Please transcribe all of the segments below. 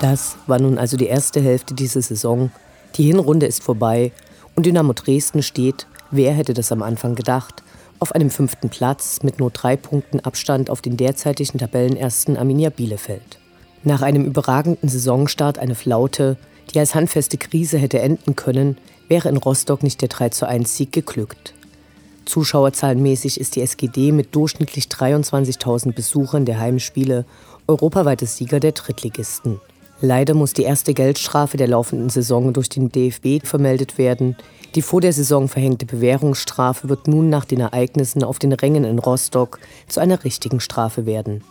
Das war nun also die erste Hälfte dieser Saison. Die Hinrunde ist vorbei und Dynamo Dresden steht, wer hätte das am Anfang gedacht, auf einem fünften Platz mit nur drei Punkten Abstand auf den derzeitigen Tabellenersten Arminia Bielefeld. Nach einem überragenden Saisonstart eine Flaute, die als handfeste Krise hätte enden können, wäre in Rostock nicht der 3 zu 1 Sieg geglückt. Zuschauerzahlenmäßig ist die SGD mit durchschnittlich 23.000 Besuchern der Heimspiele europaweites Sieger der Drittligisten. Leider muss die erste Geldstrafe der laufenden Saison durch den DFB vermeldet werden. Die vor der Saison verhängte Bewährungsstrafe wird nun nach den Ereignissen auf den Rängen in Rostock zu einer richtigen Strafe werden.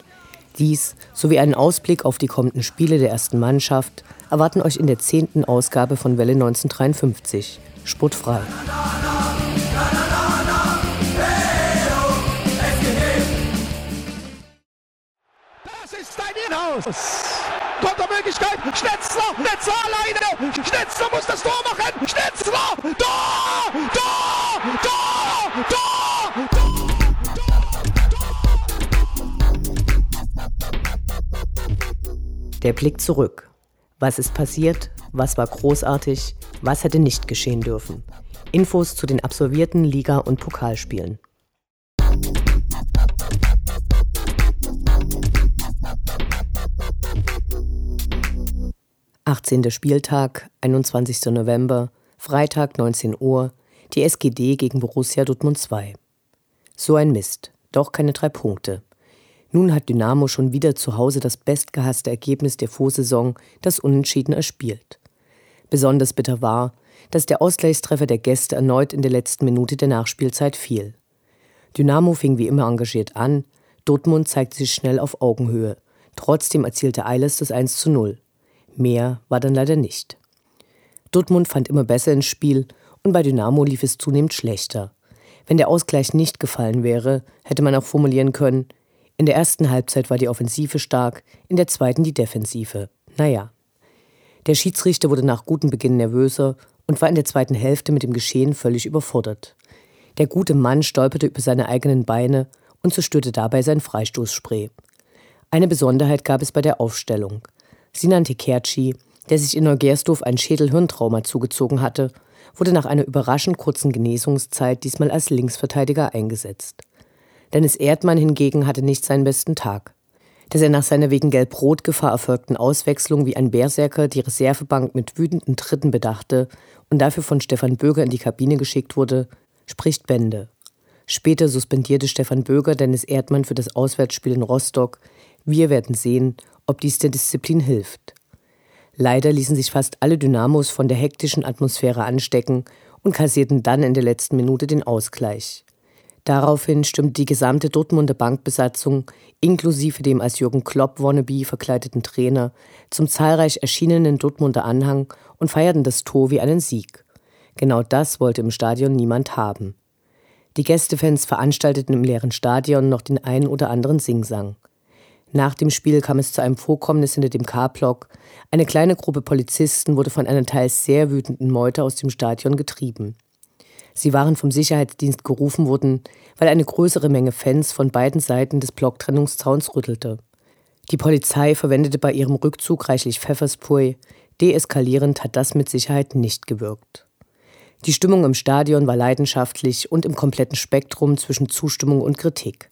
Dies sowie einen Ausblick auf die kommenden Spiele der ersten Mannschaft erwarten euch in der zehnten Ausgabe von Welle 1953. Sportfrei. Das ist dein Inhouse! Kontermöglichkeit. Schnetzler, Schnetzler alleine. Schnetzler muss das Tor machen. Schnetzler, Tor, Tor, Tor, Tor, Tor. Der Blick zurück. Was ist passiert? Was war großartig? Was hätte nicht geschehen dürfen? Infos zu den absolvierten Liga- und Pokalspielen. 18. Spieltag, 21. November, Freitag 19 Uhr, die SGD gegen Borussia Dortmund 2. So ein Mist, doch keine drei Punkte. Nun hat Dynamo schon wieder zu Hause das bestgehasste Ergebnis der Vorsaison, das Unentschieden erspielt. Besonders bitter war, dass der Ausgleichstreffer der Gäste erneut in der letzten Minute der Nachspielzeit fiel. Dynamo fing wie immer engagiert an, Dortmund zeigte sich schnell auf Augenhöhe. Trotzdem erzielte Eiles das 1 zu 0. Mehr war dann leider nicht. Dortmund fand immer besser ins Spiel und bei Dynamo lief es zunehmend schlechter. Wenn der Ausgleich nicht gefallen wäre, hätte man auch formulieren können, in der ersten Halbzeit war die Offensive stark, in der zweiten die Defensive. Naja. Der Schiedsrichter wurde nach gutem Beginn nervöser und war in der zweiten Hälfte mit dem Geschehen völlig überfordert. Der gute Mann stolperte über seine eigenen Beine und zerstörte dabei sein Freistoßspray. Eine Besonderheit gab es bei der Aufstellung. Sinan Tekerci, der sich in Neugersdorf ein Schädelhirntrauma zugezogen hatte, wurde nach einer überraschend kurzen Genesungszeit diesmal als Linksverteidiger eingesetzt. Dennis Erdmann hingegen hatte nicht seinen besten Tag. Dass er nach seiner wegen Gelb-Rot-Gefahr erfolgten Auswechslung wie ein Berserker die Reservebank mit wütenden Tritten bedachte und dafür von Stefan Böger in die Kabine geschickt wurde, spricht Bände. Später suspendierte Stefan Böger Dennis Erdmann für das Auswärtsspiel in Rostock. Wir werden sehen, ob dies der Disziplin hilft. Leider ließen sich fast alle Dynamos von der hektischen Atmosphäre anstecken und kassierten dann in der letzten Minute den Ausgleich. Daraufhin stimmte die gesamte Dortmunder Bankbesatzung, inklusive dem als Jürgen Klopp wannabe verkleideten Trainer, zum zahlreich erschienenen Dortmunder Anhang und feierten das Tor wie einen Sieg. Genau das wollte im Stadion niemand haben. Die Gästefans veranstalteten im leeren Stadion noch den einen oder anderen Singsang. Nach dem Spiel kam es zu einem Vorkommnis hinter dem K-Block. Eine kleine Gruppe Polizisten wurde von einer teils sehr wütenden Meute aus dem Stadion getrieben. Sie waren vom Sicherheitsdienst gerufen worden, weil eine größere Menge Fans von beiden Seiten des Blocktrennungszauns rüttelte. Die Polizei verwendete bei ihrem Rückzug reichlich Pfefferspray. Deeskalierend hat das mit Sicherheit nicht gewirkt. Die Stimmung im Stadion war leidenschaftlich und im kompletten Spektrum zwischen Zustimmung und Kritik.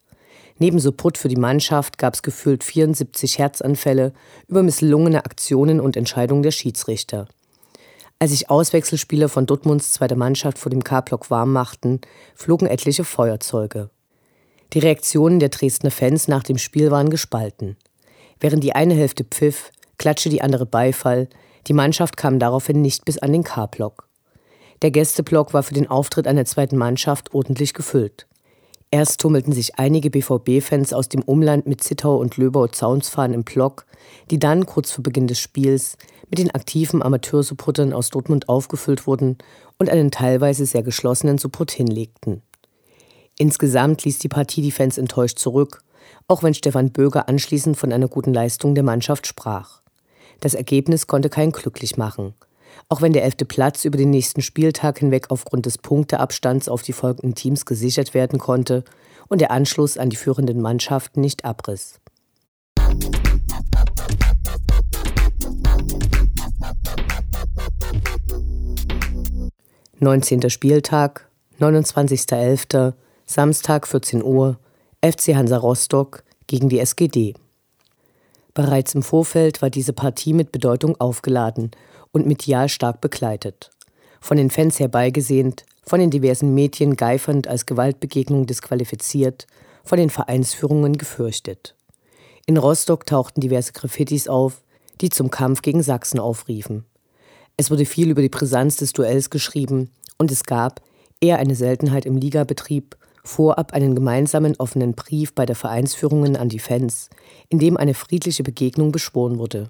Neben Support für die Mannschaft gab es gefühlt 74 Herzanfälle über misslungene Aktionen und Entscheidungen der Schiedsrichter. Als sich Auswechselspieler von Dortmunds zweiter Mannschaft vor dem K-Block warm machten, flogen etliche Feuerzeuge. Die Reaktionen der Dresdner Fans nach dem Spiel waren gespalten. Während die eine Hälfte pfiff, klatschte die andere Beifall, die Mannschaft kam daraufhin nicht bis an den K-Block. Der Gästeblock war für den Auftritt einer zweiten Mannschaft ordentlich gefüllt. Erst tummelten sich einige BVB-Fans aus dem Umland mit Zittau und Löbau Zaunsfahren im Block, die dann kurz vor Beginn des Spiels mit den aktiven Amateursupportern aus Dortmund aufgefüllt wurden und einen teilweise sehr geschlossenen Support hinlegten. Insgesamt ließ die Partie die Fans enttäuscht zurück, auch wenn Stefan Böger anschließend von einer guten Leistung der Mannschaft sprach. Das Ergebnis konnte keinen glücklich machen. Auch wenn der elfte Platz über den nächsten Spieltag hinweg aufgrund des Punkteabstands auf die folgenden Teams gesichert werden konnte und der Anschluss an die führenden Mannschaften nicht abriss. 19. Spieltag, 29.11., Samstag 14 Uhr, FC Hansa Rostock gegen die SGD. Bereits im Vorfeld war diese Partie mit Bedeutung aufgeladen und medial stark begleitet. Von den Fans herbeigesehnt, von den diversen Medien geifernd als Gewaltbegegnung disqualifiziert, von den Vereinsführungen gefürchtet. In Rostock tauchten diverse Graffitis auf, die zum Kampf gegen Sachsen aufriefen. Es wurde viel über die Brisanz des Duells geschrieben und es gab, eher eine Seltenheit im Ligabetrieb, vorab einen gemeinsamen offenen Brief bei der Vereinsführungen an die Fans, in dem eine friedliche Begegnung beschworen wurde.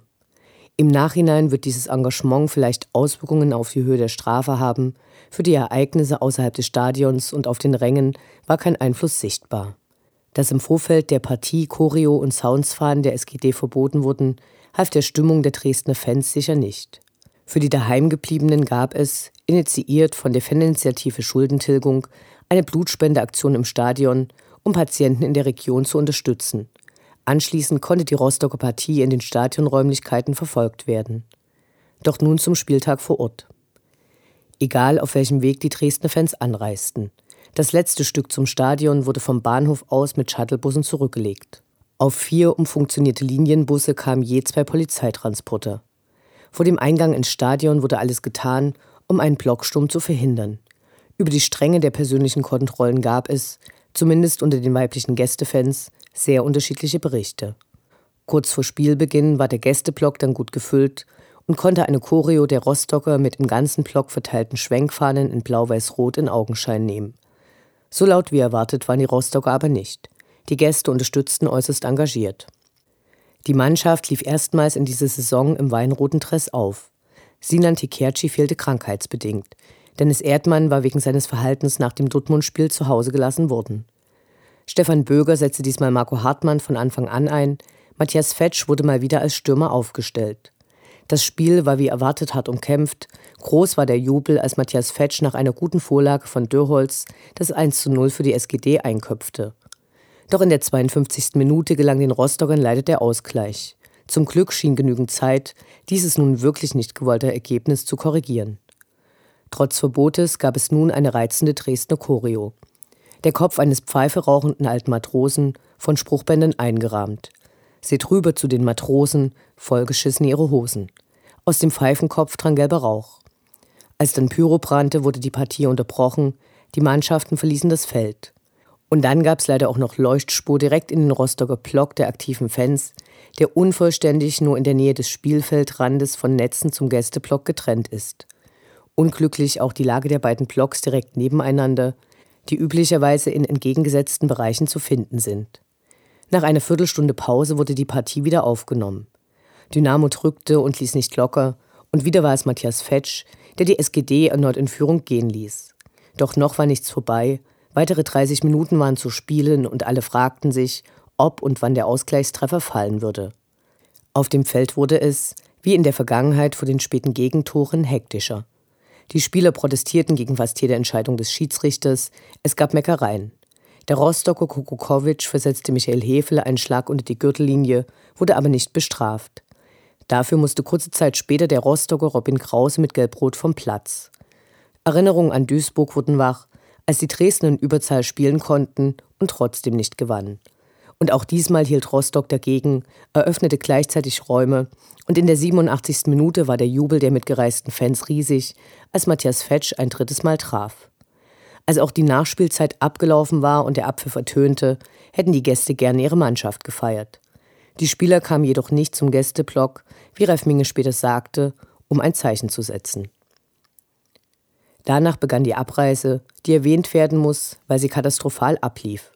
Im Nachhinein wird dieses Engagement vielleicht Auswirkungen auf die Höhe der Strafe haben, für die Ereignisse außerhalb des Stadions und auf den Rängen war kein Einfluss sichtbar. Dass im Vorfeld der Partie Choreo und Soundsfahren der SGD verboten wurden, half der Stimmung der Dresdner Fans sicher nicht. Für die Daheimgebliebenen gab es, initiiert von der Faninitiative Schuldentilgung, eine Blutspendeaktion im Stadion, um Patienten in der Region zu unterstützen. Anschließend konnte die Rostocker Partie in den Stadionräumlichkeiten verfolgt werden. Doch nun zum Spieltag vor Ort. Egal auf welchem Weg die Dresdner Fans anreisten. Das letzte Stück zum Stadion wurde vom Bahnhof aus mit Shuttlebussen zurückgelegt. Auf vier umfunktionierte Linienbusse kamen je zwei Polizeitransporter. Vor dem Eingang ins Stadion wurde alles getan, um einen Blocksturm zu verhindern. Über die Strenge der persönlichen Kontrollen gab es, zumindest unter den weiblichen Gästefans, sehr unterschiedliche Berichte. Kurz vor Spielbeginn war der Gästeblock dann gut gefüllt und konnte eine Choreo der Rostocker mit im ganzen Block verteilten Schwenkfahnen in Blau-Weiß-Rot in Augenschein nehmen. So laut wie erwartet waren die Rostocker aber nicht. Die Gäste unterstützten äußerst engagiert. Die Mannschaft lief erstmals in dieser Saison im weinroten Dress auf. Sinan Tikerci fehlte krankheitsbedingt. Dennis Erdmann war wegen seines Verhaltens nach dem Dortmund-Spiel zu Hause gelassen worden. Stefan Böger setzte diesmal Marco Hartmann von Anfang an ein. Matthias Fetsch wurde mal wieder als Stürmer aufgestellt. Das Spiel war wie erwartet hart umkämpft. Groß war der Jubel, als Matthias Fetsch nach einer guten Vorlage von Dürrholz das 1 zu 0 für die SGD einköpfte. Doch in der 52. Minute gelang den Rostockern leider der Ausgleich. Zum Glück schien genügend Zeit, dieses nun wirklich nicht gewollte Ergebnis zu korrigieren. Trotz Verbotes gab es nun eine reizende Dresdner Choreo. Der Kopf eines pfeiferauchenden alten Matrosen, von Spruchbändern eingerahmt. Seht rüber zu den Matrosen, vollgeschissen ihre Hosen. Aus dem Pfeifenkopf drang gelber Rauch. Als dann Pyro brannte, wurde die Partie unterbrochen, die Mannschaften verließen das Feld. Und dann gab es leider auch noch Leuchtspur direkt in den Rostocker Block der aktiven Fans, der unvollständig nur in der Nähe des Spielfeldrandes von Netzen zum Gästeblock getrennt ist. Unglücklich auch die Lage der beiden Blocks direkt nebeneinander, die üblicherweise in entgegengesetzten Bereichen zu finden sind. Nach einer Viertelstunde Pause wurde die Partie wieder aufgenommen. Dynamo drückte und ließ nicht locker, und wieder war es Matthias Fetsch, der die SGD erneut in Führung gehen ließ. Doch noch war nichts vorbei Weitere 30 Minuten waren zu spielen und alle fragten sich, ob und wann der Ausgleichstreffer fallen würde. Auf dem Feld wurde es, wie in der Vergangenheit vor den späten Gegentoren, hektischer. Die Spieler protestierten gegen fast jede Entscheidung des Schiedsrichters, es gab Meckereien. Der Rostocker Kokokowitsch versetzte Michael Hefele einen Schlag unter die Gürtellinie, wurde aber nicht bestraft. Dafür musste kurze Zeit später der Rostocker Robin Krause mit Gelbrot vom Platz. Erinnerungen an Duisburg wurden wach, als die Dresden in Überzahl spielen konnten und trotzdem nicht gewannen. Und auch diesmal hielt Rostock dagegen, eröffnete gleichzeitig Räume und in der 87. Minute war der Jubel der mitgereisten Fans riesig, als Matthias Fetsch ein drittes Mal traf. Als auch die Nachspielzeit abgelaufen war und der Abpfiff ertönte, hätten die Gäste gerne ihre Mannschaft gefeiert. Die Spieler kamen jedoch nicht zum Gästeblock, wie Ralf Minge später sagte, um ein Zeichen zu setzen. Danach begann die Abreise, die erwähnt werden muss, weil sie katastrophal ablief.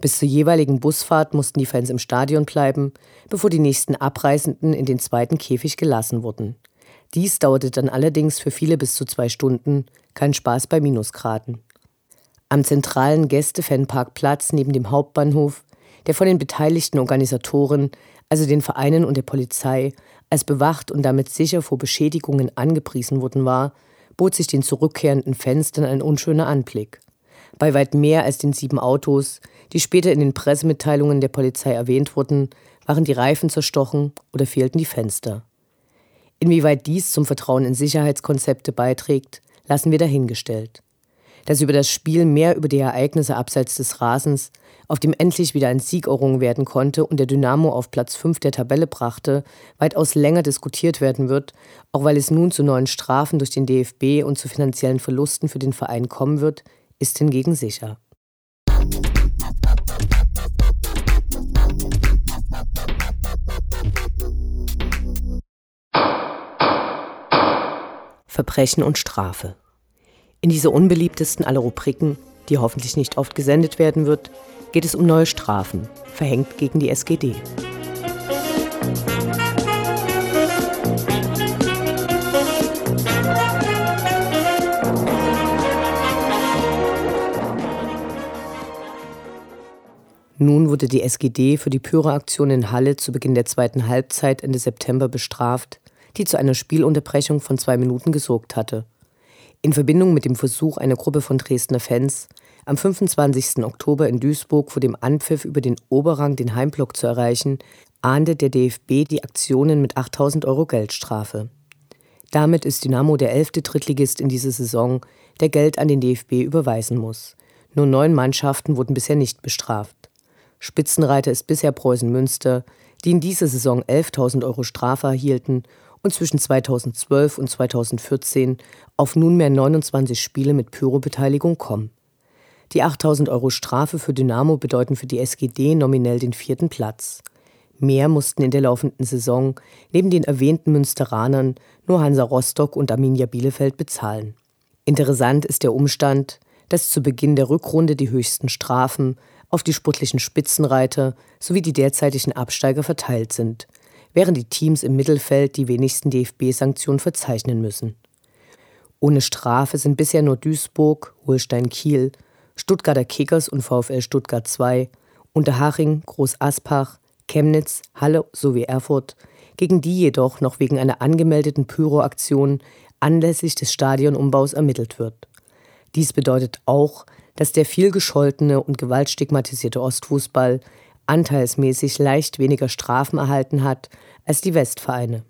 Bis zur jeweiligen Busfahrt mussten die Fans im Stadion bleiben, bevor die nächsten Abreisenden in den zweiten Käfig gelassen wurden. Dies dauerte dann allerdings für viele bis zu zwei Stunden, kein Spaß bei Minusgraden. Am zentralen Gästefanparkplatz neben dem Hauptbahnhof, der von den beteiligten Organisatoren, also den Vereinen und der Polizei, als bewacht und damit sicher vor Beschädigungen angepriesen worden war, bot sich den zurückkehrenden Fenstern ein unschöner Anblick. Bei weit mehr als den sieben Autos, die später in den Pressemitteilungen der Polizei erwähnt wurden, waren die Reifen zerstochen oder fehlten die Fenster. Inwieweit dies zum Vertrauen in Sicherheitskonzepte beiträgt, lassen wir dahingestellt. Dass über das Spiel mehr über die Ereignisse abseits des Rasens, auf dem endlich wieder ein Sieg errungen werden konnte und der Dynamo auf Platz 5 der Tabelle brachte, weitaus länger diskutiert werden wird, auch weil es nun zu neuen Strafen durch den DFB und zu finanziellen Verlusten für den Verein kommen wird, ist hingegen sicher. Verbrechen und Strafe. In dieser unbeliebtesten aller Rubriken, die hoffentlich nicht oft gesendet werden wird, geht es um neue Strafen, verhängt gegen die SGD. Nun wurde die SGD für die Pyroaktion in Halle zu Beginn der zweiten Halbzeit Ende September bestraft, die zu einer Spielunterbrechung von zwei Minuten gesorgt hatte. In Verbindung mit dem Versuch einer Gruppe von Dresdner Fans, am 25. Oktober in Duisburg vor dem Anpfiff über den Oberrang den Heimblock zu erreichen, ahnde der DFB die Aktionen mit 8000 Euro Geldstrafe. Damit ist Dynamo der elfte Drittligist in dieser Saison, der Geld an den DFB überweisen muss. Nur neun Mannschaften wurden bisher nicht bestraft. Spitzenreiter ist bisher Preußen Münster, die in dieser Saison 11.000 Euro Strafe erhielten und zwischen 2012 und 2014 auf nunmehr 29 Spiele mit Pyro-Beteiligung kommen. Die 8000 Euro Strafe für Dynamo bedeuten für die SGD nominell den vierten Platz. Mehr mussten in der laufenden Saison neben den erwähnten Münsteranern nur Hansa Rostock und Arminia Bielefeld bezahlen. Interessant ist der Umstand, dass zu Beginn der Rückrunde die höchsten Strafen auf die sportlichen Spitzenreiter sowie die derzeitigen Absteiger verteilt sind – während die Teams im Mittelfeld die wenigsten DFB-Sanktionen verzeichnen müssen. Ohne Strafe sind bisher nur Duisburg, Holstein Kiel, Stuttgarter Kickers und VfL Stuttgart 2, Unterhaching, Groß Aspach, Chemnitz, Halle sowie Erfurt, gegen die jedoch noch wegen einer angemeldeten Pyroaktion anlässlich des Stadionumbaus ermittelt wird. Dies bedeutet auch, dass der viel gescholtene und gewaltstigmatisierte Ostfußball anteilsmäßig leicht weniger Strafen erhalten hat als die Westvereine.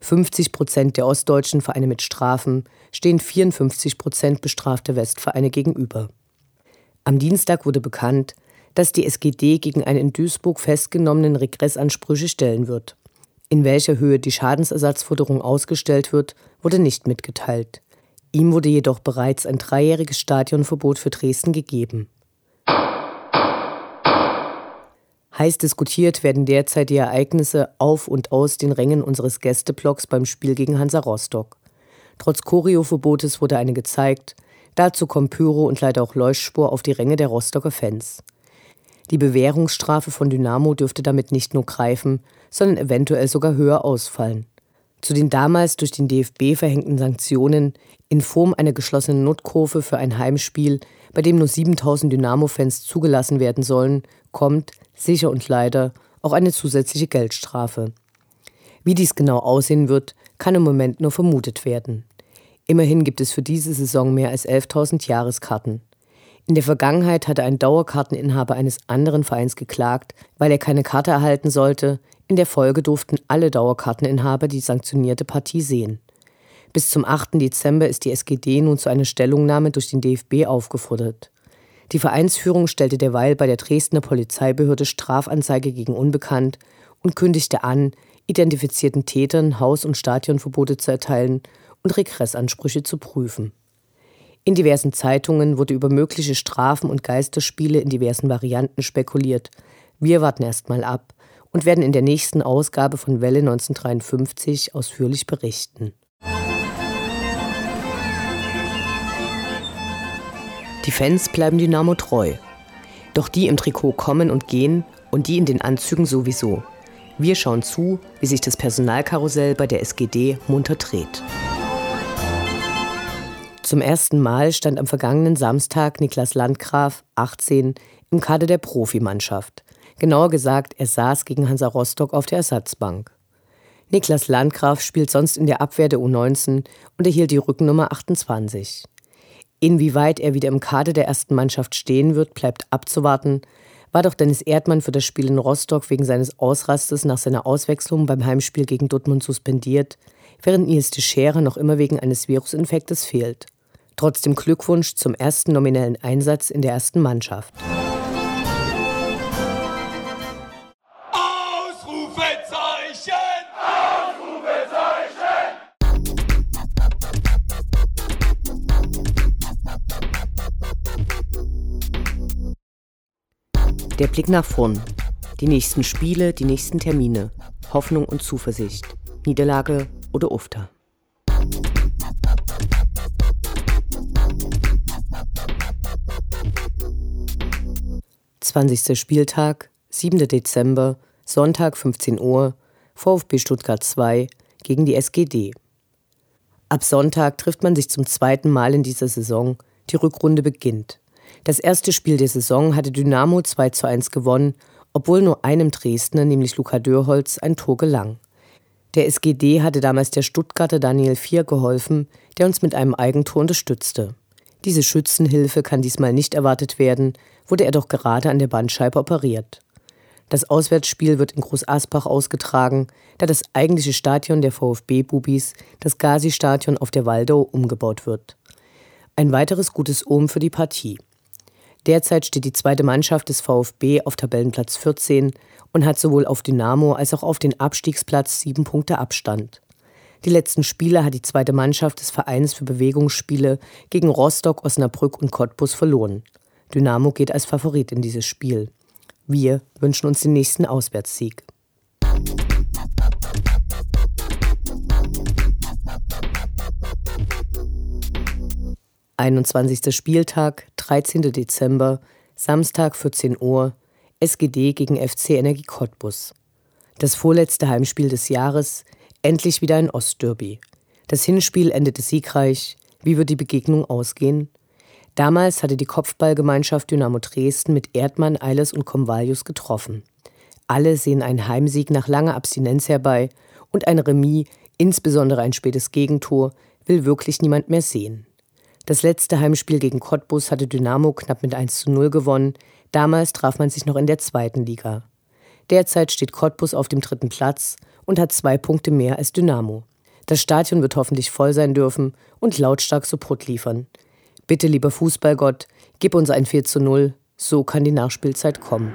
50 Prozent der ostdeutschen Vereine mit Strafen stehen 54 Prozent bestrafter Westvereine gegenüber. Am Dienstag wurde bekannt, dass die SGD gegen einen in Duisburg festgenommenen Regressansprüche stellen wird. In welcher Höhe die Schadensersatzforderung ausgestellt wird, wurde nicht mitgeteilt. Ihm wurde jedoch bereits ein dreijähriges Stadionverbot für Dresden gegeben. Heiß diskutiert werden derzeit die Ereignisse auf und aus den Rängen unseres Gästeblocks beim Spiel gegen Hansa Rostock. Trotz Choreoverbotes wurde eine gezeigt. Dazu kommt Pyro und leider auch Leuchtspur auf die Ränge der Rostocker Fans. Die Bewährungsstrafe von Dynamo dürfte damit nicht nur greifen, sondern eventuell sogar höher ausfallen. Zu den damals durch den DFB verhängten Sanktionen in Form einer geschlossenen Notkurve für ein Heimspiel, bei dem nur 7000 Dynamo-Fans zugelassen werden sollen, kommt, sicher und leider, auch eine zusätzliche Geldstrafe. Wie dies genau aussehen wird, kann im Moment nur vermutet werden. Immerhin gibt es für diese Saison mehr als 11.000 Jahreskarten. In der Vergangenheit hatte ein Dauerkarteninhaber eines anderen Vereins geklagt, weil er keine Karte erhalten sollte. In der Folge durften alle Dauerkarteninhaber die sanktionierte Partie sehen. Bis zum 8. Dezember ist die SGD nun zu einer Stellungnahme durch den DFB aufgefordert. Die Vereinsführung stellte derweil bei der Dresdner Polizeibehörde Strafanzeige gegen Unbekannt und kündigte an, identifizierten Tätern Haus- und Stadionverbote zu erteilen und Regressansprüche zu prüfen. In diversen Zeitungen wurde über mögliche Strafen und Geisterspiele in diversen Varianten spekuliert. Wir warten erstmal ab und werden in der nächsten Ausgabe von Welle 1953 ausführlich berichten. Die Fans bleiben Dynamo treu. Doch die im Trikot kommen und gehen und die in den Anzügen sowieso. Wir schauen zu, wie sich das Personalkarussell bei der SGD munter dreht. Zum ersten Mal stand am vergangenen Samstag Niklas Landgraf, 18, im Kader der Profimannschaft. Genauer gesagt, er saß gegen Hansa Rostock auf der Ersatzbank. Niklas Landgraf spielt sonst in der Abwehr der U19 und erhielt die Rückennummer 28. Inwieweit er wieder im Kader der ersten Mannschaft stehen wird, bleibt abzuwarten. War doch Dennis Erdmann für das Spiel in Rostock wegen seines Ausrastes nach seiner Auswechslung beim Heimspiel gegen Dortmund suspendiert, während Nils de Scherer noch immer wegen eines Virusinfektes fehlt. Trotzdem Glückwunsch zum ersten nominellen Einsatz in der ersten Mannschaft. Der Blick nach vorn. Die nächsten Spiele, die nächsten Termine. Hoffnung und Zuversicht. Niederlage oder Ufter. 20. Spieltag, 7. Dezember, Sonntag 15 Uhr, VfB Stuttgart 2 gegen die SGD. Ab Sonntag trifft man sich zum zweiten Mal in dieser Saison. Die Rückrunde beginnt. Das erste Spiel der Saison hatte Dynamo 2 zu 1 gewonnen, obwohl nur einem Dresdner, nämlich Luca Dörholz, ein Tor gelang. Der SGD hatte damals der Stuttgarter Daniel Vier geholfen, der uns mit einem Eigentor unterstützte. Diese Schützenhilfe kann diesmal nicht erwartet werden, wurde er doch gerade an der Bandscheibe operiert. Das Auswärtsspiel wird in Groß Asbach ausgetragen, da das eigentliche Stadion der VfB-Bubis, das Gazi-Stadion auf der Waldau, umgebaut wird. Ein weiteres gutes Ohm für die Partie. Derzeit steht die zweite Mannschaft des VfB auf Tabellenplatz 14 und hat sowohl auf Dynamo als auch auf den Abstiegsplatz sieben Punkte Abstand. Die letzten Spiele hat die zweite Mannschaft des Vereins für Bewegungsspiele gegen Rostock, Osnabrück und Cottbus verloren. Dynamo geht als Favorit in dieses Spiel. Wir wünschen uns den nächsten Auswärtssieg. Einundzwanzigster Spieltag, 13. Dezember, Samstag 14 Uhr, SGD gegen FC Energie Cottbus. Das vorletzte Heimspiel des Jahres, endlich wieder ein Ostderby. Das Hinspiel endete siegreich. Wie wird die Begegnung ausgehen? Damals hatte die Kopfballgemeinschaft Dynamo Dresden mit Erdmann, Eilers und Convalius getroffen. Alle sehen einen Heimsieg nach langer Abstinenz herbei und ein Remis, insbesondere ein spätes Gegentor, will wirklich niemand mehr sehen. Das letzte Heimspiel gegen Cottbus hatte Dynamo knapp mit 1 zu 0 gewonnen. Damals traf man sich noch in der zweiten Liga. Derzeit steht Cottbus auf dem dritten Platz und hat zwei Punkte mehr als Dynamo. Das Stadion wird hoffentlich voll sein dürfen und lautstark Support liefern. Bitte, lieber Fußballgott, gib uns ein 4 zu 0, so kann die Nachspielzeit kommen.